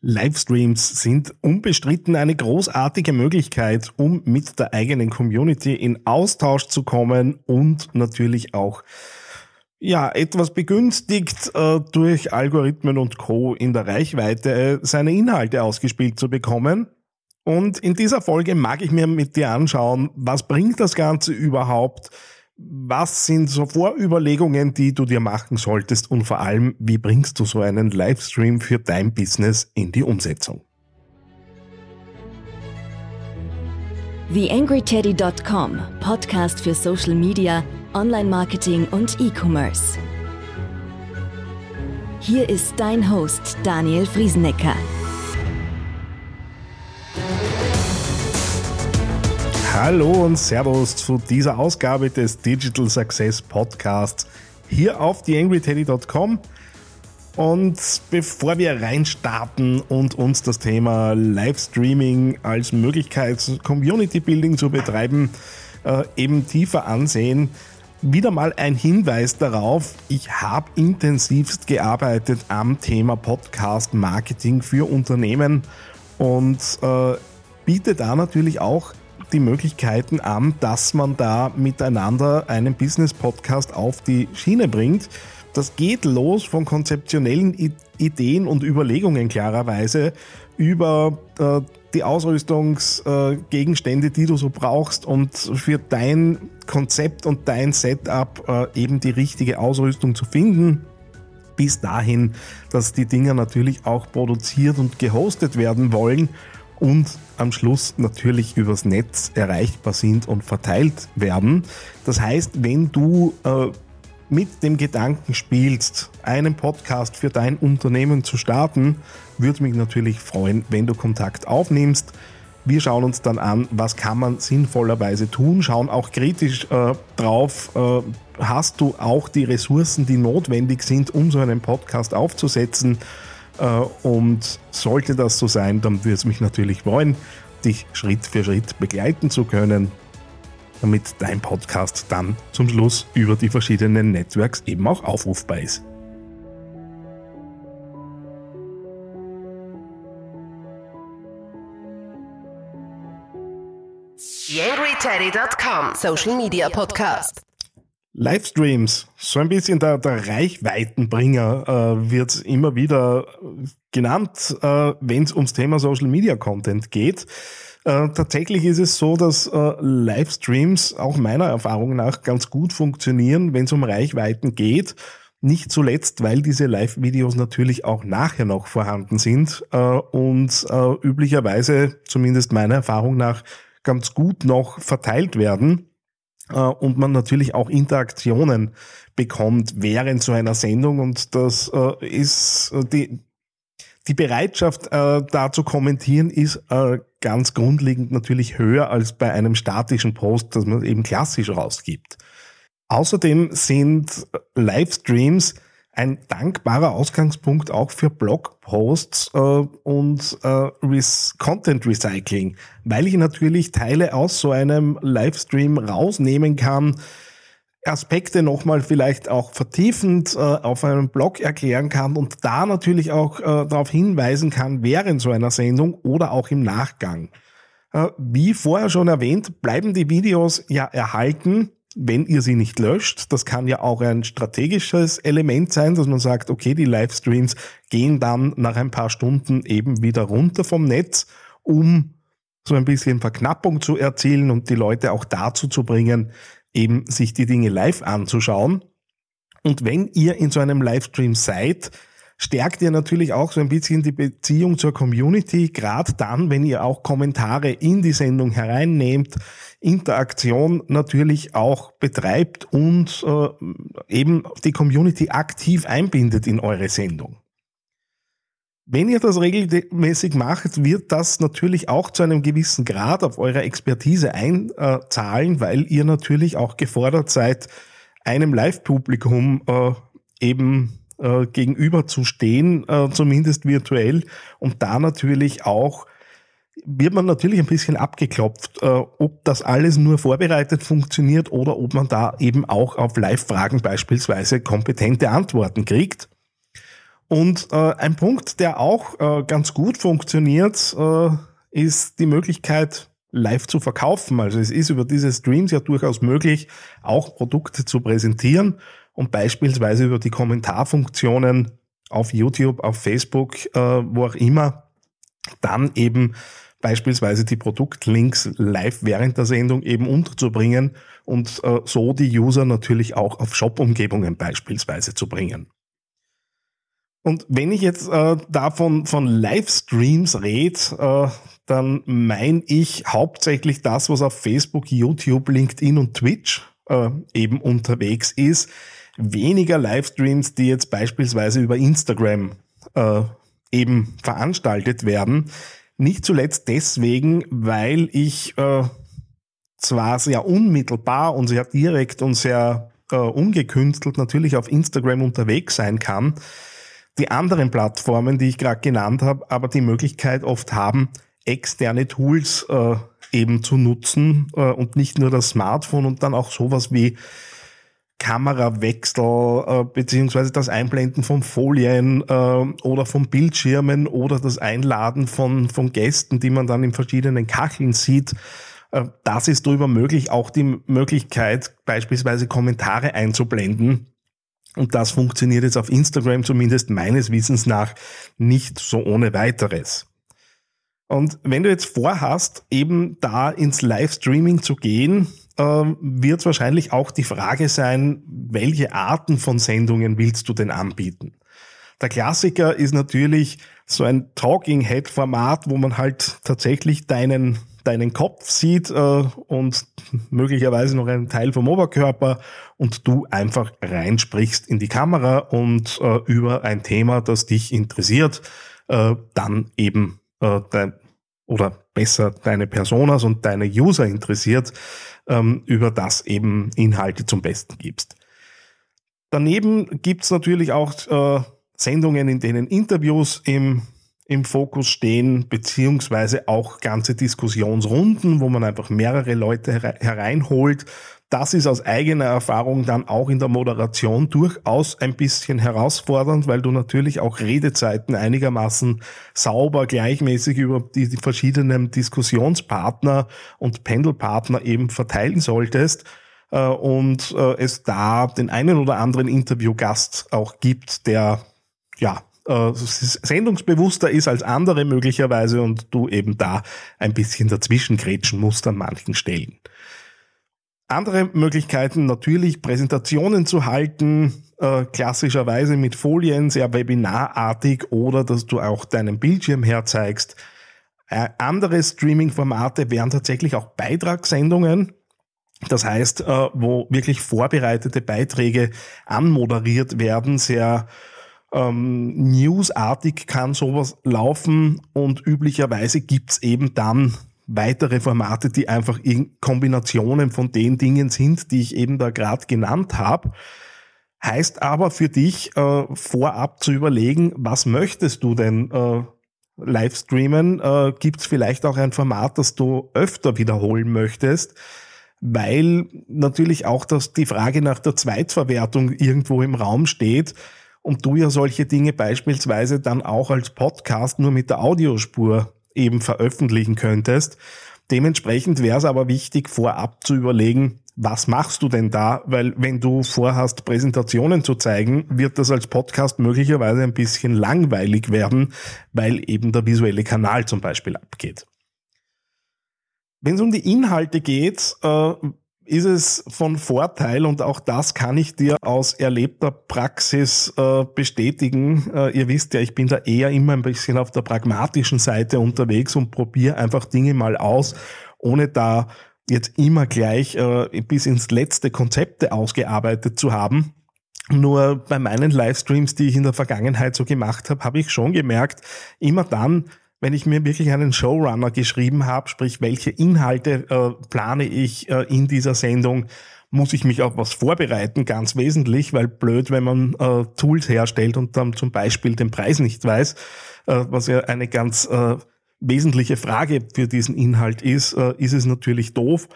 Livestreams sind unbestritten eine großartige Möglichkeit, um mit der eigenen Community in Austausch zu kommen und natürlich auch ja, etwas begünstigt äh, durch Algorithmen und Co. in der Reichweite äh, seine Inhalte ausgespielt zu bekommen. Und in dieser Folge mag ich mir mit dir anschauen, was bringt das Ganze überhaupt? Was sind so Vorüberlegungen, die du dir machen solltest? Und vor allem, wie bringst du so einen Livestream für dein Business in die Umsetzung? TheAngryTeddy.com, Podcast für Social Media, Online-Marketing und E-Commerce. Hier ist dein Host Daniel Friesenecker. Hallo und Servus zu dieser Ausgabe des Digital Success Podcasts hier auf theangryteddy.com. Und bevor wir reinstarten und uns das Thema Livestreaming als Möglichkeit, Community Building zu betreiben, äh, eben tiefer ansehen, wieder mal ein Hinweis darauf, ich habe intensivst gearbeitet am Thema Podcast Marketing für Unternehmen und äh, biete da natürlich auch die Möglichkeiten an, dass man da miteinander einen Business-Podcast auf die Schiene bringt. Das geht los von konzeptionellen Ideen und Überlegungen klarerweise über äh, die Ausrüstungsgegenstände, äh, die du so brauchst und für dein Konzept und dein Setup äh, eben die richtige Ausrüstung zu finden. Bis dahin, dass die Dinger natürlich auch produziert und gehostet werden wollen und am Schluss natürlich übers Netz erreichbar sind und verteilt werden. Das heißt, wenn du äh, mit dem Gedanken spielst, einen Podcast für dein Unternehmen zu starten, würde mich natürlich freuen, wenn du Kontakt aufnimmst. Wir schauen uns dann an, was kann man sinnvollerweise tun, schauen auch kritisch äh, drauf, äh, hast du auch die Ressourcen, die notwendig sind, um so einen Podcast aufzusetzen. Äh, und sollte das so sein, dann würde es mich natürlich freuen, dich Schritt für Schritt begleiten zu können damit dein Podcast dann zum Schluss über die verschiedenen Networks eben auch aufrufbar ist. YangryTeddy.com Social Media Podcast. Livestreams, so ein bisschen der, der Reichweitenbringer äh, wird immer wieder genannt, äh, wenn es ums Thema Social Media Content geht. Äh, tatsächlich ist es so, dass äh, Livestreams auch meiner Erfahrung nach ganz gut funktionieren, wenn es um Reichweiten geht. Nicht zuletzt, weil diese Live-Videos natürlich auch nachher noch vorhanden sind äh, und äh, üblicherweise, zumindest meiner Erfahrung nach, ganz gut noch verteilt werden äh, und man natürlich auch Interaktionen bekommt während so einer Sendung und das äh, ist die die Bereitschaft, äh, da zu kommentieren, ist äh, ganz grundlegend natürlich höher als bei einem statischen Post, das man eben klassisch rausgibt. Außerdem sind Livestreams ein dankbarer Ausgangspunkt auch für Blogposts äh, und äh, Content Recycling, weil ich natürlich Teile aus so einem Livestream rausnehmen kann, Aspekte nochmal vielleicht auch vertiefend äh, auf einem Blog erklären kann und da natürlich auch äh, darauf hinweisen kann während so einer Sendung oder auch im Nachgang. Äh, wie vorher schon erwähnt, bleiben die Videos ja erhalten, wenn ihr sie nicht löscht. Das kann ja auch ein strategisches Element sein, dass man sagt, okay, die Livestreams gehen dann nach ein paar Stunden eben wieder runter vom Netz, um so ein bisschen Verknappung zu erzielen und die Leute auch dazu zu bringen, eben sich die Dinge live anzuschauen. Und wenn ihr in so einem Livestream seid, stärkt ihr natürlich auch so ein bisschen die Beziehung zur Community, gerade dann, wenn ihr auch Kommentare in die Sendung hereinnehmt, Interaktion natürlich auch betreibt und äh, eben die Community aktiv einbindet in eure Sendung. Wenn ihr das regelmäßig macht, wird das natürlich auch zu einem gewissen Grad auf eure Expertise einzahlen, weil ihr natürlich auch gefordert seid, einem Live-Publikum äh, eben äh, gegenüber zu stehen, äh, zumindest virtuell. Und da natürlich auch wird man natürlich ein bisschen abgeklopft, äh, ob das alles nur vorbereitet funktioniert oder ob man da eben auch auf Live-Fragen beispielsweise kompetente Antworten kriegt. Und äh, ein Punkt, der auch äh, ganz gut funktioniert, äh, ist die Möglichkeit, live zu verkaufen. Also es ist über diese Streams ja durchaus möglich, auch Produkte zu präsentieren und beispielsweise über die Kommentarfunktionen auf YouTube, auf Facebook, äh, wo auch immer, dann eben beispielsweise die Produktlinks live während der Sendung eben unterzubringen und äh, so die User natürlich auch auf Shop-Umgebungen beispielsweise zu bringen. Und wenn ich jetzt äh, davon von Livestreams rede, äh, dann meine ich hauptsächlich das, was auf Facebook, YouTube, LinkedIn und Twitch äh, eben unterwegs ist. Weniger Livestreams, die jetzt beispielsweise über Instagram äh, eben veranstaltet werden. Nicht zuletzt deswegen, weil ich äh, zwar sehr unmittelbar und sehr direkt und sehr äh, ungekünstelt natürlich auf Instagram unterwegs sein kann, die anderen Plattformen, die ich gerade genannt habe, aber die Möglichkeit oft haben, externe Tools äh, eben zu nutzen äh, und nicht nur das Smartphone und dann auch sowas wie Kamerawechsel äh, beziehungsweise das Einblenden von Folien äh, oder von Bildschirmen oder das Einladen von, von Gästen, die man dann in verschiedenen Kacheln sieht. Äh, das ist darüber möglich, auch die Möglichkeit, beispielsweise Kommentare einzublenden und das funktioniert jetzt auf Instagram zumindest meines Wissens nach nicht so ohne weiteres. Und wenn du jetzt vorhast, eben da ins Livestreaming zu gehen, äh, wird wahrscheinlich auch die Frage sein, welche Arten von Sendungen willst du denn anbieten? Der Klassiker ist natürlich so ein Talking Head Format, wo man halt tatsächlich deinen deinen Kopf sieht äh, und möglicherweise noch einen Teil vom Oberkörper und du einfach reinsprichst in die Kamera und äh, über ein Thema, das dich interessiert, äh, dann eben äh, dein, oder besser deine Personas und deine User interessiert, ähm, über das eben Inhalte zum Besten gibst. Daneben gibt's natürlich auch äh, Sendungen, in denen Interviews im im Fokus stehen, beziehungsweise auch ganze Diskussionsrunden, wo man einfach mehrere Leute hereinholt. Das ist aus eigener Erfahrung dann auch in der Moderation durchaus ein bisschen herausfordernd, weil du natürlich auch Redezeiten einigermaßen sauber, gleichmäßig über die, verschiedenen Diskussionspartner und Pendelpartner eben verteilen solltest äh, und äh, es da den einen oder anderen Interviewgast auch gibt, der ja äh, sendungsbewusster ist als andere möglicherweise und du eben da ein bisschen dazwischen grätschen musst an manchen Stellen. Andere Möglichkeiten natürlich Präsentationen zu halten, äh, klassischerweise mit Folien, sehr webinarartig oder dass du auch deinen Bildschirm herzeigst. Äh, andere Streaming-Formate wären tatsächlich auch Beitragssendungen. Das heißt, äh, wo wirklich vorbereitete Beiträge anmoderiert werden, sehr ähm, newsartig kann sowas laufen und üblicherweise gibt's eben dann weitere Formate, die einfach in Kombinationen von den Dingen sind, die ich eben da gerade genannt habe. Heißt aber für dich äh, vorab zu überlegen, was möchtest du denn äh, live streamen? Äh, Gibt es vielleicht auch ein Format, das du öfter wiederholen möchtest? Weil natürlich auch das, die Frage nach der Zweitverwertung irgendwo im Raum steht und du ja solche Dinge beispielsweise dann auch als Podcast nur mit der Audiospur eben veröffentlichen könntest. Dementsprechend wäre es aber wichtig, vorab zu überlegen, was machst du denn da? Weil wenn du vorhast, Präsentationen zu zeigen, wird das als Podcast möglicherweise ein bisschen langweilig werden, weil eben der visuelle Kanal zum Beispiel abgeht. Wenn es um die Inhalte geht, äh, ist es von Vorteil und auch das kann ich dir aus erlebter Praxis äh, bestätigen. Äh, ihr wisst ja, ich bin da eher immer ein bisschen auf der pragmatischen Seite unterwegs und probiere einfach Dinge mal aus, ohne da jetzt immer gleich äh, bis ins letzte Konzepte ausgearbeitet zu haben. Nur bei meinen Livestreams, die ich in der Vergangenheit so gemacht habe, habe ich schon gemerkt, immer dann, wenn ich mir wirklich einen Showrunner geschrieben habe, sprich welche Inhalte äh, plane ich äh, in dieser Sendung, muss ich mich auf was vorbereiten, ganz wesentlich, weil blöd, wenn man äh, Tools herstellt und dann zum Beispiel den Preis nicht weiß, äh, was ja eine ganz äh, wesentliche Frage für diesen Inhalt ist, äh, ist es natürlich doof.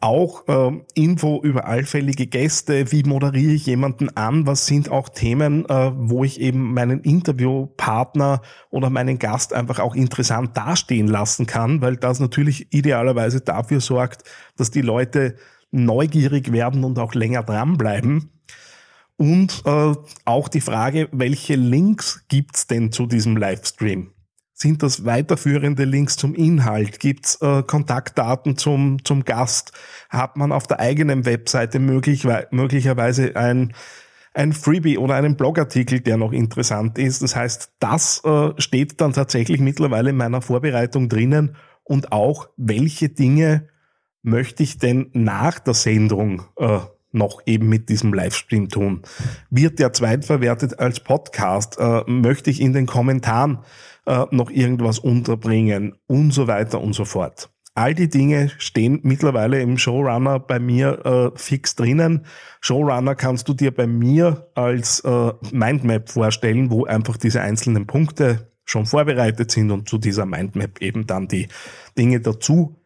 Auch äh, Info über allfällige Gäste, wie moderiere ich jemanden an, was sind auch Themen, äh, wo ich eben meinen Interviewpartner oder meinen Gast einfach auch interessant dastehen lassen kann, weil das natürlich idealerweise dafür sorgt, dass die Leute neugierig werden und auch länger dranbleiben. Und äh, auch die Frage, welche Links gibt's denn zu diesem Livestream? Sind das weiterführende Links zum Inhalt? Gibt es äh, Kontaktdaten zum, zum Gast? Hat man auf der eigenen Webseite möglich, möglicherweise ein, ein Freebie oder einen Blogartikel, der noch interessant ist? Das heißt, das äh, steht dann tatsächlich mittlerweile in meiner Vorbereitung drinnen und auch, welche Dinge möchte ich denn nach der Sendung äh, noch eben mit diesem Livestream tun? Wird der zweitverwertet als Podcast? Äh, möchte ich in den Kommentaren äh, noch irgendwas unterbringen und so weiter und so fort. All die Dinge stehen mittlerweile im Showrunner bei mir äh, fix drinnen. Showrunner kannst du dir bei mir als äh, Mindmap vorstellen, wo einfach diese einzelnen Punkte schon vorbereitet sind und zu dieser Mindmap eben dann die Dinge dazu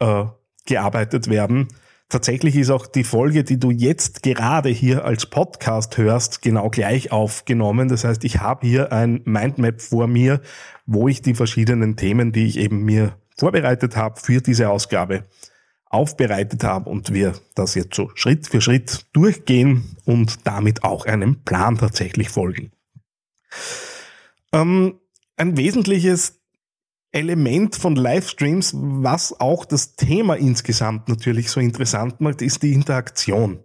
äh, gearbeitet werden. Tatsächlich ist auch die Folge, die du jetzt gerade hier als Podcast hörst, genau gleich aufgenommen. Das heißt, ich habe hier ein Mindmap vor mir, wo ich die verschiedenen Themen, die ich eben mir vorbereitet habe für diese Ausgabe, aufbereitet habe und wir das jetzt so Schritt für Schritt durchgehen und damit auch einem Plan tatsächlich folgen. Ähm, ein wesentliches Element von Livestreams, was auch das Thema insgesamt natürlich so interessant macht, ist die Interaktion.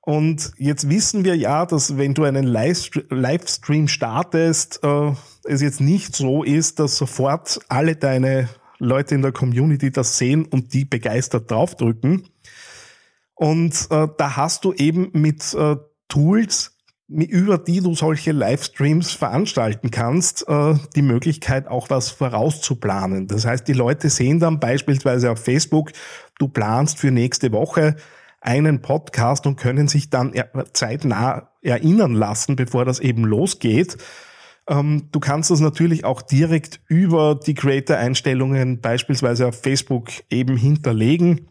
Und jetzt wissen wir ja, dass wenn du einen Livestream startest, äh, es jetzt nicht so ist, dass sofort alle deine Leute in der Community das sehen und die begeistert draufdrücken. Und äh, da hast du eben mit äh, Tools über die du solche Livestreams veranstalten kannst, äh, die Möglichkeit auch was vorauszuplanen. Das heißt, die Leute sehen dann beispielsweise auf Facebook, du planst für nächste Woche einen Podcast und können sich dann zeitnah erinnern lassen, bevor das eben losgeht. Ähm, du kannst das natürlich auch direkt über die Creator-Einstellungen beispielsweise auf Facebook eben hinterlegen.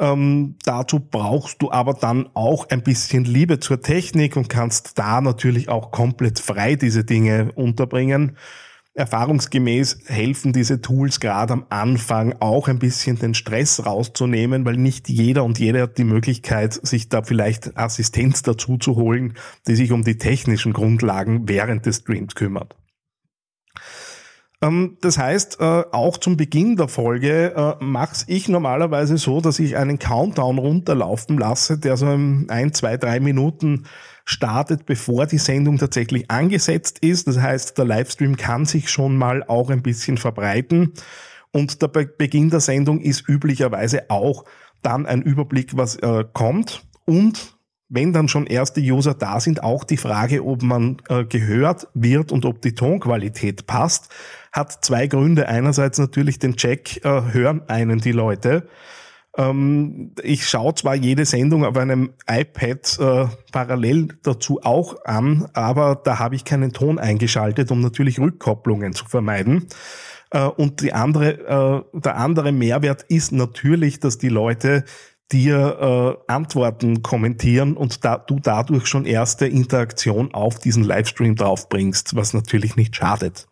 Ähm, dazu brauchst du aber dann auch ein bisschen Liebe zur Technik und kannst da natürlich auch komplett frei diese Dinge unterbringen. Erfahrungsgemäß helfen diese Tools gerade am Anfang auch ein bisschen den Stress rauszunehmen, weil nicht jeder und jede hat die Möglichkeit, sich da vielleicht Assistenz dazu zu holen, die sich um die technischen Grundlagen während des Streams kümmert. Ähm, das heißt, äh, auch zum Beginn der Folge äh, mache ich normalerweise so, dass ich einen Countdown runterlaufen lasse, der so in ein, zwei, drei Minuten startet, bevor die Sendung tatsächlich angesetzt ist. Das heißt, der Livestream kann sich schon mal auch ein bisschen verbreiten. Und der Beginn der Sendung ist üblicherweise auch dann ein Überblick, was äh, kommt. Und wenn dann schon erste User da sind, auch die Frage, ob man äh, gehört wird und ob die Tonqualität passt hat zwei Gründe. Einerseits natürlich den Check, äh, hören einen die Leute. Ähm, ich schaue zwar jede Sendung auf einem iPad äh, parallel dazu auch an, aber da habe ich keinen Ton eingeschaltet, um natürlich Rückkopplungen zu vermeiden. Äh, und die andere, äh, der andere Mehrwert ist natürlich, dass die Leute dir äh, Antworten kommentieren und da, du dadurch schon erste Interaktion auf diesen Livestream draufbringst, was natürlich nicht schadet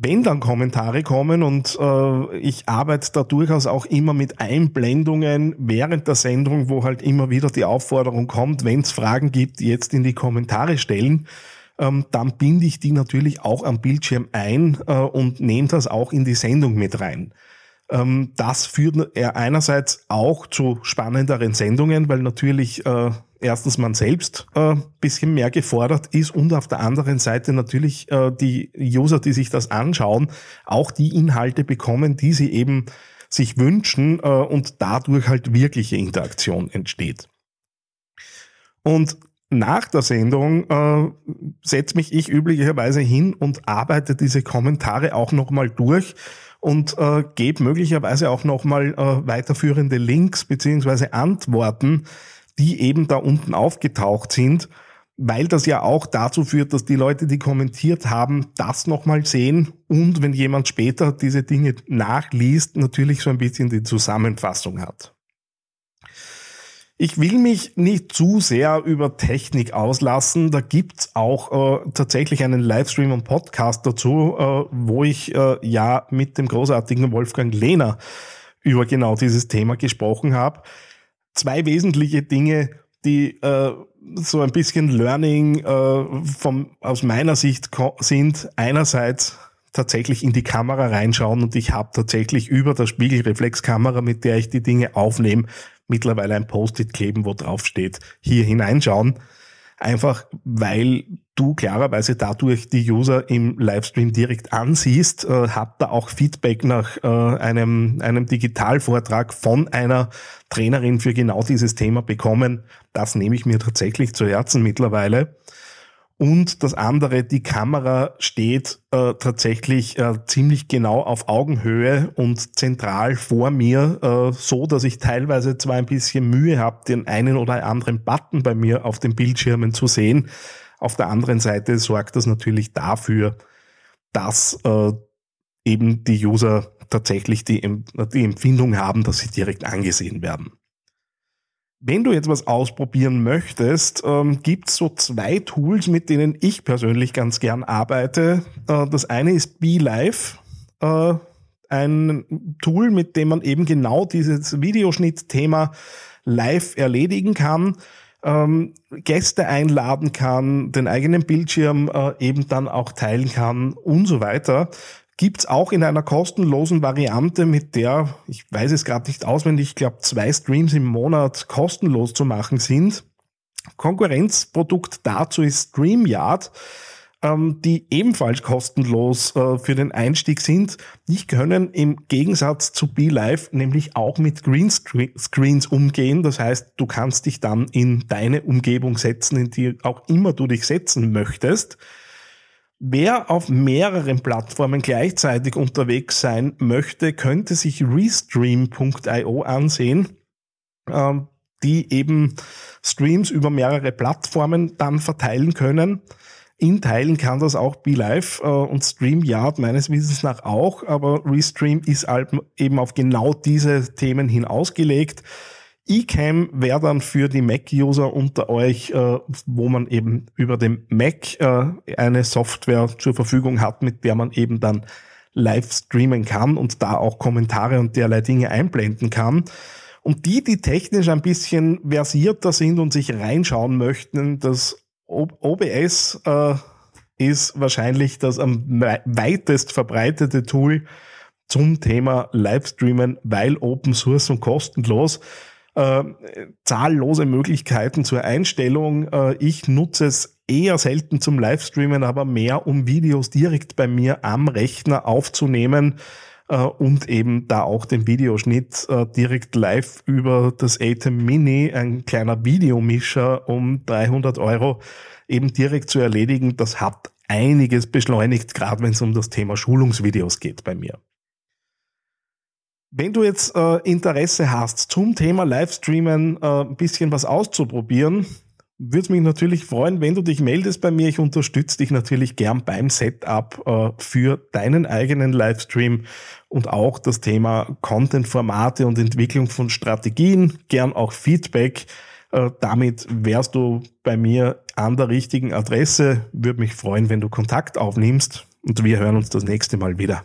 wenn dann Kommentare kommen und äh, ich arbeite da durchaus auch immer mit Einblendungen während der Sendung, wo halt immer wieder die Aufforderung kommt, wenn es Fragen gibt, jetzt in die Kommentare stellen, ähm, dann binde ich die natürlich auch am Bildschirm ein äh, und nehme das auch in die Sendung mit rein. Ähm, das führt einerseits auch zu spannenderen Sendungen, weil natürlich äh, erstens man selbst äh, bisschen mehr gefordert ist und auf der anderen Seite natürlich äh, die User, die sich das anschauen, auch die Inhalte bekommen, die sie eben sich wünschen äh, und dadurch halt wirkliche Interaktion entsteht. Und nach der Sendung äh, setze mich ich üblicherweise hin und arbeite diese Kommentare auch nochmal durch und äh, gebe möglicherweise auch nochmal äh, weiterführende Links beziehungsweise Antworten, die eben da unten aufgetaucht sind, weil das ja auch dazu führt, dass die Leute, die kommentiert haben, das nochmal sehen und wenn jemand später diese Dinge nachliest, natürlich so ein bisschen die Zusammenfassung hat. Ich will mich nicht zu sehr über Technik auslassen. Da gibt's auch äh, tatsächlich einen Livestream und Podcast dazu, äh, wo ich äh, ja mit dem großartigen Wolfgang Lehner über genau dieses Thema gesprochen habe. Zwei wesentliche Dinge, die äh, so ein bisschen Learning äh, vom, aus meiner Sicht sind. Einerseits tatsächlich in die Kamera reinschauen und ich habe tatsächlich über der Spiegelreflexkamera, mit der ich die Dinge aufnehme, mittlerweile ein Post-it kleben, wo drauf steht, hier hineinschauen. Einfach weil du klarerweise dadurch die User im Livestream direkt ansiehst, äh, hab da auch Feedback nach äh, einem, einem Digitalvortrag von einer Trainerin für genau dieses Thema bekommen. Das nehme ich mir tatsächlich zu Herzen mittlerweile. Und das andere, die Kamera steht äh, tatsächlich äh, ziemlich genau auf Augenhöhe und zentral vor mir, äh, so dass ich teilweise zwar ein bisschen Mühe habe, den einen oder anderen Button bei mir auf den Bildschirmen zu sehen. Auf der anderen Seite sorgt das natürlich dafür, dass äh, eben die User tatsächlich die, die Empfindung haben, dass sie direkt angesehen werden. Wenn du jetzt was ausprobieren möchtest, ähm, gibt es so zwei Tools, mit denen ich persönlich ganz gern arbeite. Äh, das eine ist BeLive, äh, ein Tool, mit dem man eben genau dieses Videoschnittthema live erledigen kann, ähm, Gäste einladen kann, den eigenen Bildschirm äh, eben dann auch teilen kann und so weiter gibt's auch in einer kostenlosen Variante, mit der, ich weiß es gerade nicht auswendig, ich glaube zwei Streams im Monat kostenlos zu machen sind. Konkurrenzprodukt dazu ist StreamYard, ähm, die ebenfalls kostenlos äh, für den Einstieg sind. Die können im Gegensatz zu BeLive nämlich auch mit Greenscreens umgehen. Das heißt, du kannst dich dann in deine Umgebung setzen, in die auch immer du dich setzen möchtest. Wer auf mehreren Plattformen gleichzeitig unterwegs sein möchte, könnte sich Restream.io ansehen, ähm, die eben Streams über mehrere Plattformen dann verteilen können. In Teilen kann das auch BeLive äh, und StreamYard meines Wissens nach auch, aber Restream ist halt eben auf genau diese Themen hin ausgelegt. eCam wäre dann für die Mac-User unter euch, äh, wo man eben über den Mac äh, eine Software zur Verfügung hat, mit der man eben dann live streamen kann und da auch Kommentare und derlei Dinge einblenden kann. Und die, die technisch ein bisschen versierter sind und sich reinschauen möchten, das OBS äh, ist wahrscheinlich das am weitest verbreitete Tool zum Thema Livestreamen, weil Open Source und kostenlos äh, zahllose Möglichkeiten zur Einstellung. Äh, ich nutze es eher selten zum Livestreamen, aber mehr, um Videos direkt bei mir am Rechner aufzunehmen äh, und eben da auch den Videoschnitt äh, direkt live über das ATEM Mini, ein kleiner Videomischer um 300 Euro, eben direkt zu erledigen. Das hat einiges beschleunigt, gerade wenn es um das Thema Schulungsvideos geht bei mir. Wenn du jetzt äh, Interesse hast, zum Thema Livestreamen äh, ein bisschen was auszuprobieren, würde es mich natürlich freuen, wenn du dich meldest bei mir. Ich unterstütze dich natürlich gern beim Setup äh, für deinen eigenen Livestream und auch das Thema Content-Formate und Entwicklung von Strategien, gern auch Feedback. Äh, damit wärst du bei mir an der richtigen Adresse. Würde mich freuen, wenn du Kontakt aufnimmst und wir hören uns das nächste Mal wieder.